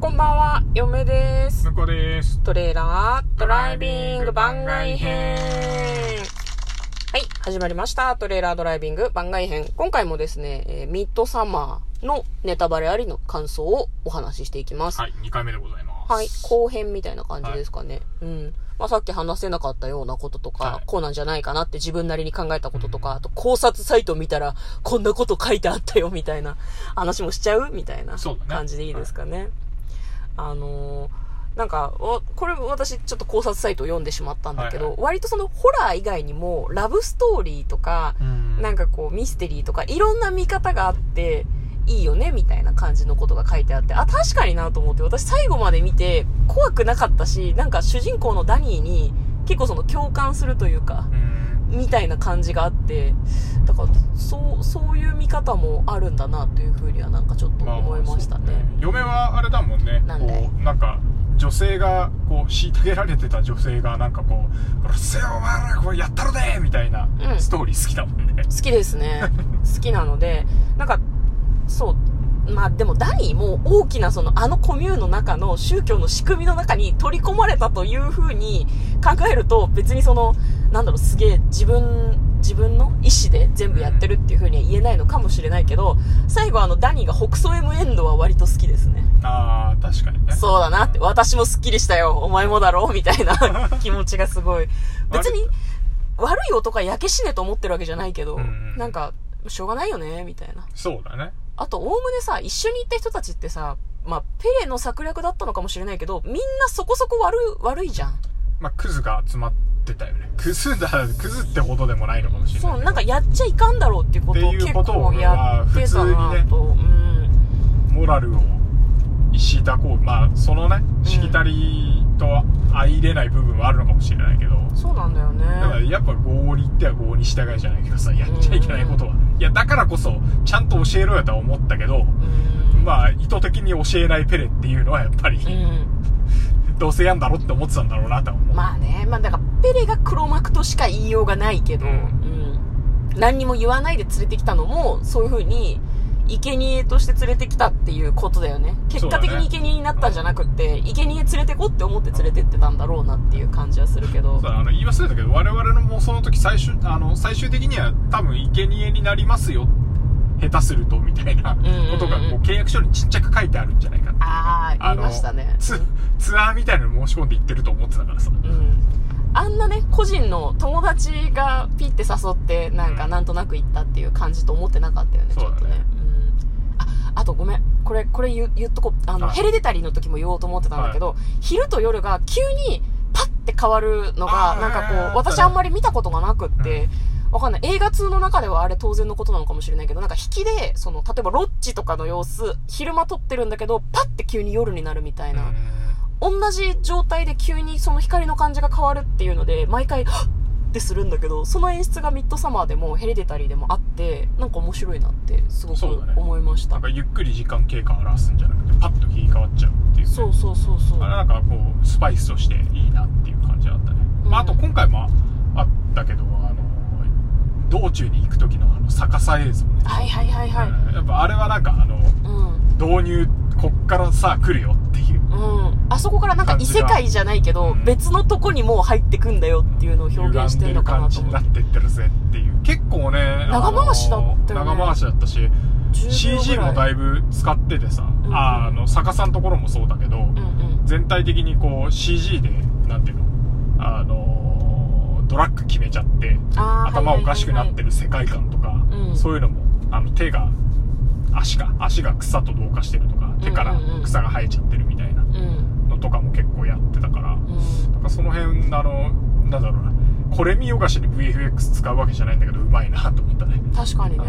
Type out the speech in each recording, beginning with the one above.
こんばんは、嫁です。向こうです。トレーラードライビング番外編。はい、始まりました。トレーラードライビング番外編。今回もですね、えーミッドサマーのネタバレありの感想をお話ししていきます。はい、2回目でございます。はい、後編みたいな感じですかね。うん。まあ、さっき話せなかったようなこととか、はいこうなんじゃないかなって自分なりに考えたこととか、あと考察サイト見たら、こんなこと書いてあったよみたいな話もしちゃうみたいな感じでいいですかね。あのーなんか、おこれ私ちょっと考察サイトを読んでしまったんだけど、はいは割とそのホラー以外にもラブストーリーとか、うん。なんかこうミステリーとかいろんな見方があっていいよねみたいな感じのことが書いてあって、あ、確かになと思って私最後まで見て怖くなかったし、なんか主人公のダニーに結構その共感するというか、うん。みたいな感じがあって、だからそう、そういう見方もあるんだなというふうにはなんかちょっと思いましたね。そう嫁はあれだもんね。なんで？こう、なんか、女性が、こう、虐げられてた女性が、なんかこう、うるせえお前ら、これやったるでみたいなうんストーリー好きだもんね。好きですね。好きなので、なんか、そう、まあでもダニーも大きなそのあのコミューンの中の宗教の仕組みの中に取り込まれたという風に考えると別にその、なんだろう、すげえ自分、自分の意思で全部やってるっていう風には言えないのかもしれないけど、最後あのダニーが北総 M エンドは割と好きですね。ああ、確かにね。そうだなって、私もスッキリしたよ、お前もだろ？みたいな 気持ちがすごい。別に、悪い男は焼け死ねと思ってるわけじゃないけど、うんなんか、しょうがないよね、みたいな。そうだね。あと、おおむねさ、一緒に行った人たちってさ、まあ、ペレの策略だったのかもしれないけど、みんなそこそこ悪い、悪いじゃん。まあ、クズが集まってたよね。クズだ、クズってほどでもないのかもしれない。そう、なんかやっちゃいかんだろうっていうことを結構やってたなと。うん。モラルを石抱こうまあそのねしきたりと相入れない部分はあるのかもしれないけど、そうなんだよだからね。やっぱ合に行っては合に従いじゃないけどさやっちゃいけないことは、いやだからこそちゃんと教えろよとは思ったけど、うん。まあ意図的に教えないペレっていうのはやっぱり、うん。どうせやんだろって思ってたんだろうなとは思う、まあね、まあだから、ペレが黒幕としか言いようがないけど、ううんん。何にも言わないで連れてきたのも、そういう風に、生贄として連れてきたっていうことだよね。結果的に生贄になったんじゃなくって、生贄連れてこって思って連れてってたんだろうなっていう感じはするけどそう。あの言い忘れたけど我々のもうその時最終あの最終的には多分生贄になりますよ下手するとみたいなことがうんうんうんこう契約書にちっちゃく書いてあるんじゃないかっていうねああ、言いましたね。ツツアーみたいなの申し込んで行ってると思ってたからさうん。あんなね、個人の友達がピッて誘って、なんかうんなんとなく行ったっていう感じと思ってなかったよね、うだねょっとね。うん。あ、あとごめん。これ、これ言う言っとこう。あの、はいヘレデタリーの時も言おうと思ってたんだけど、昼と夜が急にパッて変わるのが、なんかこう、私あんまり見たことがなくって、わかんない。映画通の中ではあれ当然のことなのかもしれないけど、なんか引きで、その、例えばロッジとかの様子、昼間撮ってるんだけど、パッて急に夜になるみたいな。同じ状態で急にその光の感じが変わるっていうので、毎回、はっってするんだけど、その演出がミッドサマーでもヘレデタリーでもあって、なんか面白いなってすごく思いました。なんかゆっくり時間経過を表すんじゃなくてパッと切り替わっちゃうっていう、ね、そうそうそうそう。あれなんかこうスパイスとしていいなっていう感じだったね、まあ、あとうん今回もあったけど道中に行く時のあの逆さ映像ね、はいはいはいはい。うんやっぱあれはなんかあのうん。導入こっからさ来るよっていううん。あそこからなんか異世界じゃないけど、うん別のとこにもう入ってくんだよっていうのを表現してるのかなと歪んでる感じにな。ってってるぜっていう結構ね長回しだったよねあの長回しだったし10秒 CG もだいぶ使っててさ、んああの逆さのところもそうだけど、うんうん。全体的にこう CG でなんていうのあのドラッグ決めちゃって頭おかしくなってる世界観とか、うんそういうのもあの手が足が足が草と同化してるとか手から草が生えちゃってるみたいなうん。のとかも結構やってたから、うん。なんかその辺あのなんだろうなこれ見よがしに VFX 使うわけじゃないんだけどうまいなと思ったね確かにね。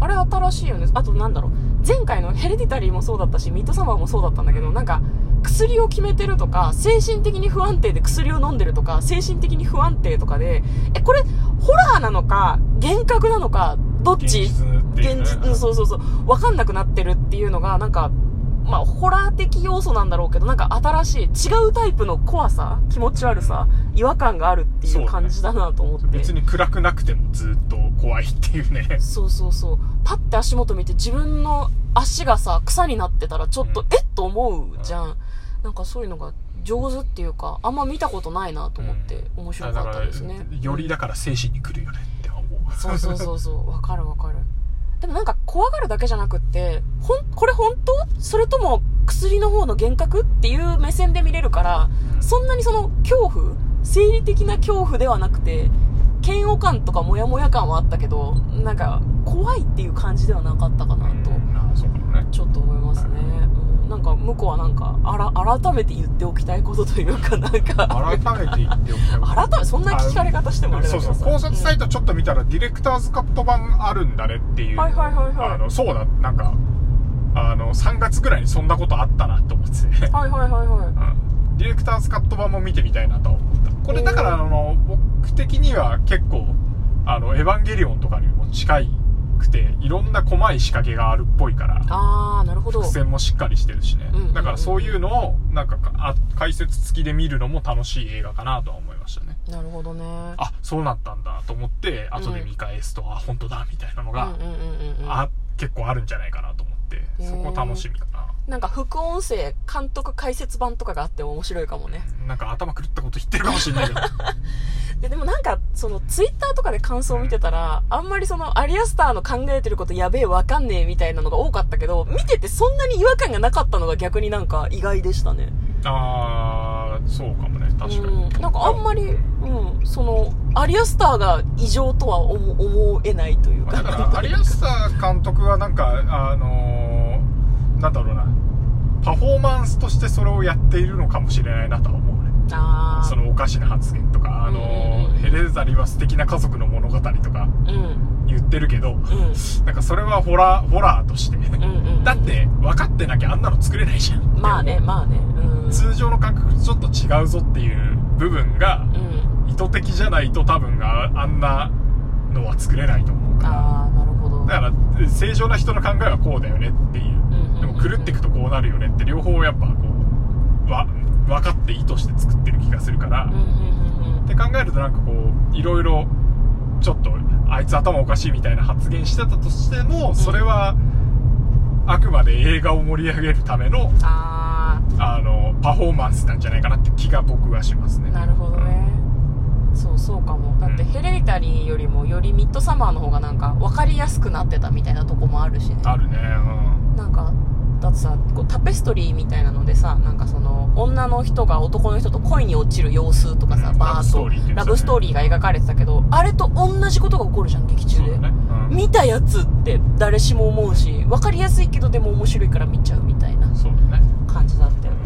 あれ新しいよね。あとなんだろう。前回のヘレディタリーもそうだったし、ミッドサマーもそうだったんだけど、なんか、薬を決めてるとか、精神的に不安定で薬を飲んでるとか、精神的に不安定とかで、え、これ、ホラーなのか、幻覚なのか、どっち？現実現実、うんそうそうそう。わかんなくなってるっていうのが、なんか、まあ、ホラー的要素なんだろうけど、なんか新しい、違うタイプの怖さ、気持ち悪さ、違和感があるっていう感じだなと思って。別に暗くなくてもずっと怖いっていうね。そうそうそう。パッて足元見て自分の足がさ、草になってたらちょっと、うんえっ？と思うじゃん。なんかそういうのが上手っていうか、あんま見たことないなと思って、面白かったですねだか。らよりだから精神に来るよねって思う。そうそうそうそう。わかるわかる。でもなんか怖がるだけじゃなくって、ほん、これ本当？それとも薬の方の幻覚っていう目線で見れるから、うんそんなにその恐怖？生理的な恐怖ではなくて、嫌悪感とかモヤモヤ感はあったけど、なんか怖いっていう感じではなかったかなと、うん。ちょっと思いますね。うんなんか向こうはなんか、あら、改めて言っておきたいことというか、なんか、改めて言っておきたい改めて、そんな聞かれ方してもあれだそうそう。けどさ考察サイトちょっと見たらディレクターズカット版あるんだねっていう、はいはいはいはい。あのそうだ。なんかあの3月ぐらいにそんなことあったなと思って。はいはいはいはい。うん。ディレクターズカット版も見てみたいなとは思った。これだからあの僕的には結構あのエヴァンゲリオンとかにも近くていろんな細い仕掛けがあるっぽいからあー、なるほど。伏線もしっかりしてるしね、うんうんうんだからそういうのをなんかあ解説付きで見るのも楽しい映画かなとは思いましたねなるほどね。あそうなったんだと思って後で見返すと、あ本当だみたいなのが、うんうんうんうんうん。あ結構あるんじゃないかなと思ってへーそこ楽しみかななんか副音声、監督解説版とかがあっても面白いかもね。なんか頭狂ったこと言ってるかもしれないけど ででもなんか、そのツイッターとかで感想を見てたら、あんまりそのアリアスターの考えてることやべえわかんねえみたいなのが多かったけど、見ててそんなに違和感がなかったのが逆になんか意外でしたね。ああそうかもね確かに、うん。なんかあんまり、うん、その、アリアスターが異常とは思思えないというか。だから有安監督はなんかあのーなんだろうなパフォーマンスとしてそれをやっているのかもしれないなとは思う。そのおかしな発言とか、あのヘレデタリーは素敵な家族の物語とかうん。言ってるけど、うん。なんかそれはホラー、ホラーとして。だって、分かってなきゃあんなの作れないじゃん。まあね、まあね。うん。通常の感覚とちょっと違うぞっていう部分がうん。意図的じゃないと多分ああんなのは作れないと思うから。なるほど。だから、正常な人の考えはこうだよねっていう。うんでも狂っていくとこうなるよねって両方やっぱこう、わ、分かって意図して作ってる気がするから。うんうんうんうん。って考えるとなんかこういろいろちょっとあいつ頭おかしいみたいな発言してたとしてもそれはあくまで映画を盛り上げるためのああのパフォーマンスなんじゃないかなって気が僕はしますね。ーなるほどね、そうそうかも。だってうん。ヘレディタリーよりもよりミッドサマーの方がなんか分かりやすくなってたみたいなとこもあるしね。あるね。なんかだってさこうタペストリーみたいなのでさなんかその女の人が男の人と恋に落ちる様子とかさ、うんバーッと。ラブストーリーが描かれてたけどあれと同じことが起こるじゃん劇中で、ね、うん、見たやつって誰しも思うし分かりやすいけどでも面白いから見ちゃうみたいな感じだったよね。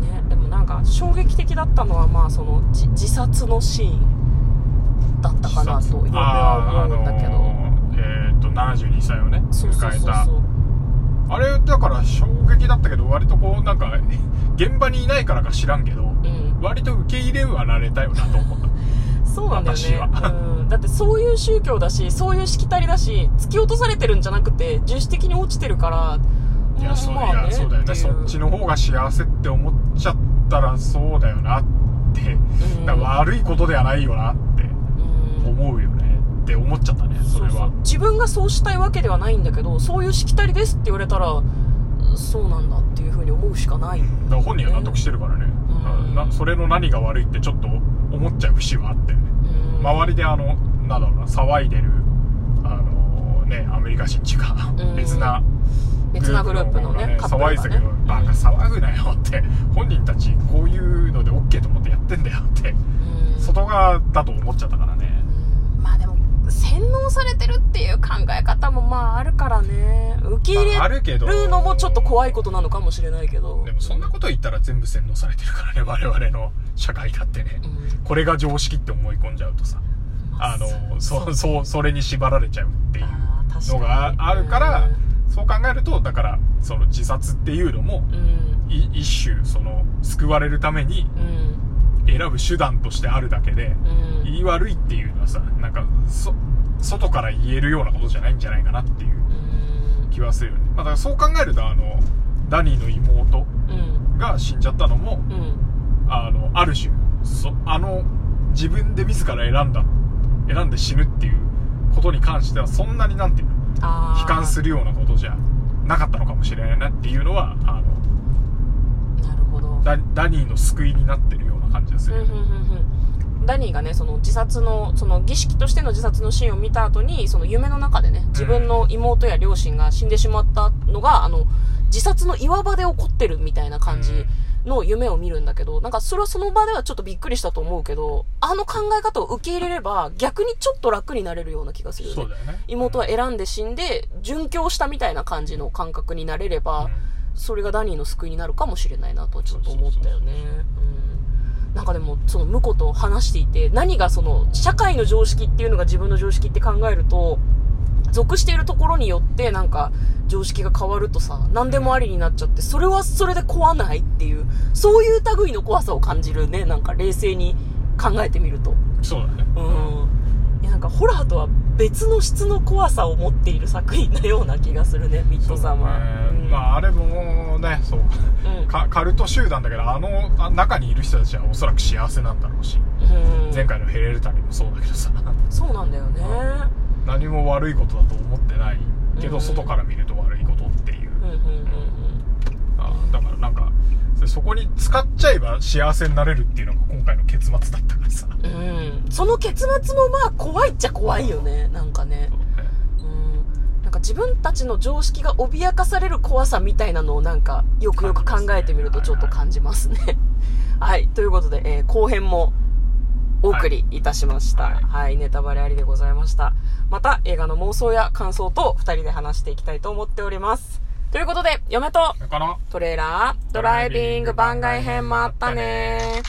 うん。ねでもなんか衝撃的だったのはまあそのじ自殺のシーンだったかなと嫁は思うんだけど、あのーえっ、と72歳をねそうそう迎えたそう。そうあれだから衝撃だったけど割とこうなんか現場にいないからか知らんけどうん。割と受け入れはられたよなと思った そうなんだよね。うん、だってそういう宗教だしそういうしきたりだし突き落とされてるんじゃなくて自主的に落ちてるからいや、そう,、まあいやそうだよね。そっちの方が幸せって思っちゃったらそうだよなって、うん。悪いことではないよなってうん。思うよ。ねって思っちゃったねそれはそう。そう自分がそうしたいわけではないんだけどそういうしきたりですって言われたらそうなんだっていうふうに思うしかないよね。だから本人は納得してるからね、うん。なそれの何が悪いってちょっと思っちゃう節はあったよねうん。周りであのなんだろうな騒いでるあのねアメリカ人ってか、うん。別な別なグループのねね騒いでたけど、バカ騒ぐなよって。本人たちこういうので OK と思ってやってんだよって。うん。外側だと思っちゃったからね洗脳されてるっていう考え方もまああるからね。受け入まああれるのもちょっと怖いことなのかもしれないけど。でもそんなこと言ったら全部洗脳されてるからね我々の社会だってねうん。これが常識って思い込んじゃうとさ。あのそう。そうそれに縛られちゃうっていうのがあるからそう考えるとだからその自殺っていうのもうん。い一種その救われるためにうん選ぶ手段としてあるだけでうん。言い悪いっていうのはさなんかそ外から言えるようなことじゃないんじゃないかなっていううん。気はするよね、まあ、だからそう考えるとあのダニーの妹うん。が死んじゃったのもうん。あのある種そあの自分で自ら選んだ選んで死ぬっていうことに関してはそんなになんていうのあ悲観するるようなことじゃなかったのかもしれないなっていうのはあのダダニーの救いになってる感じがする。うんうんうんうん。ダニーがね、その自殺の、その儀式としての自殺のシーンを見た後に、その夢の中でね、自分の妹や両親が死んでしまったのが、あの、自殺の岩場で起こってるみたいな感じの夢を見るんだけど、なんかそれはその場ではちょっとびっくりしたと思うけど、あの考え方を受け入れれば、逆にちょっと楽になれるような気がするよね。よね。妹は選んで死んで、殉教したみたいな感じの感覚になれれば、うん。それがダニーの救いになるかもしれないなとちょっと思ったよね。うんなんかでも、その婿と話していて、何がその、社会の常識っていうのが自分の常識って考えると、属しているところによってなんか常識が変わるとさ、何でもありになっちゃって、それはそれで怖ないっていう、そういう類の怖さを感じるね、なんか冷静に考えてみると。そうだねうん。いやなんかホラーとは別の質の怖さを持っている作品のような気がするね、ミッドサマー。ね。まああれもねそう。うん。かカルト集団だけどあのあ中にいる人たちはおそらく幸せなんだろうし。うん。前回のヘレルタリーもそうだけどさ。そうなんだよね。何も悪いことだと思ってないけど、うん。外から見ると悪いことっていう、うんうんうんあだからなんかそそこに使っちゃえば幸せになれるっていうのが今回の結末だったからさうん。うん。その結末もまあ怖いっちゃ怖いよね。なんかね。うん。なんか自分たちの常識が脅かされる怖さみたいなのをなんかよくよく考えてみるとちょっと感じますね。はい。ということで、えー後編もお送りいたしました。は、はいいネタバレありでございました。また映画の妄想や感想と二人で話していきたいと思っております。ということで、嫁とトレーラードライビング番外編もあったね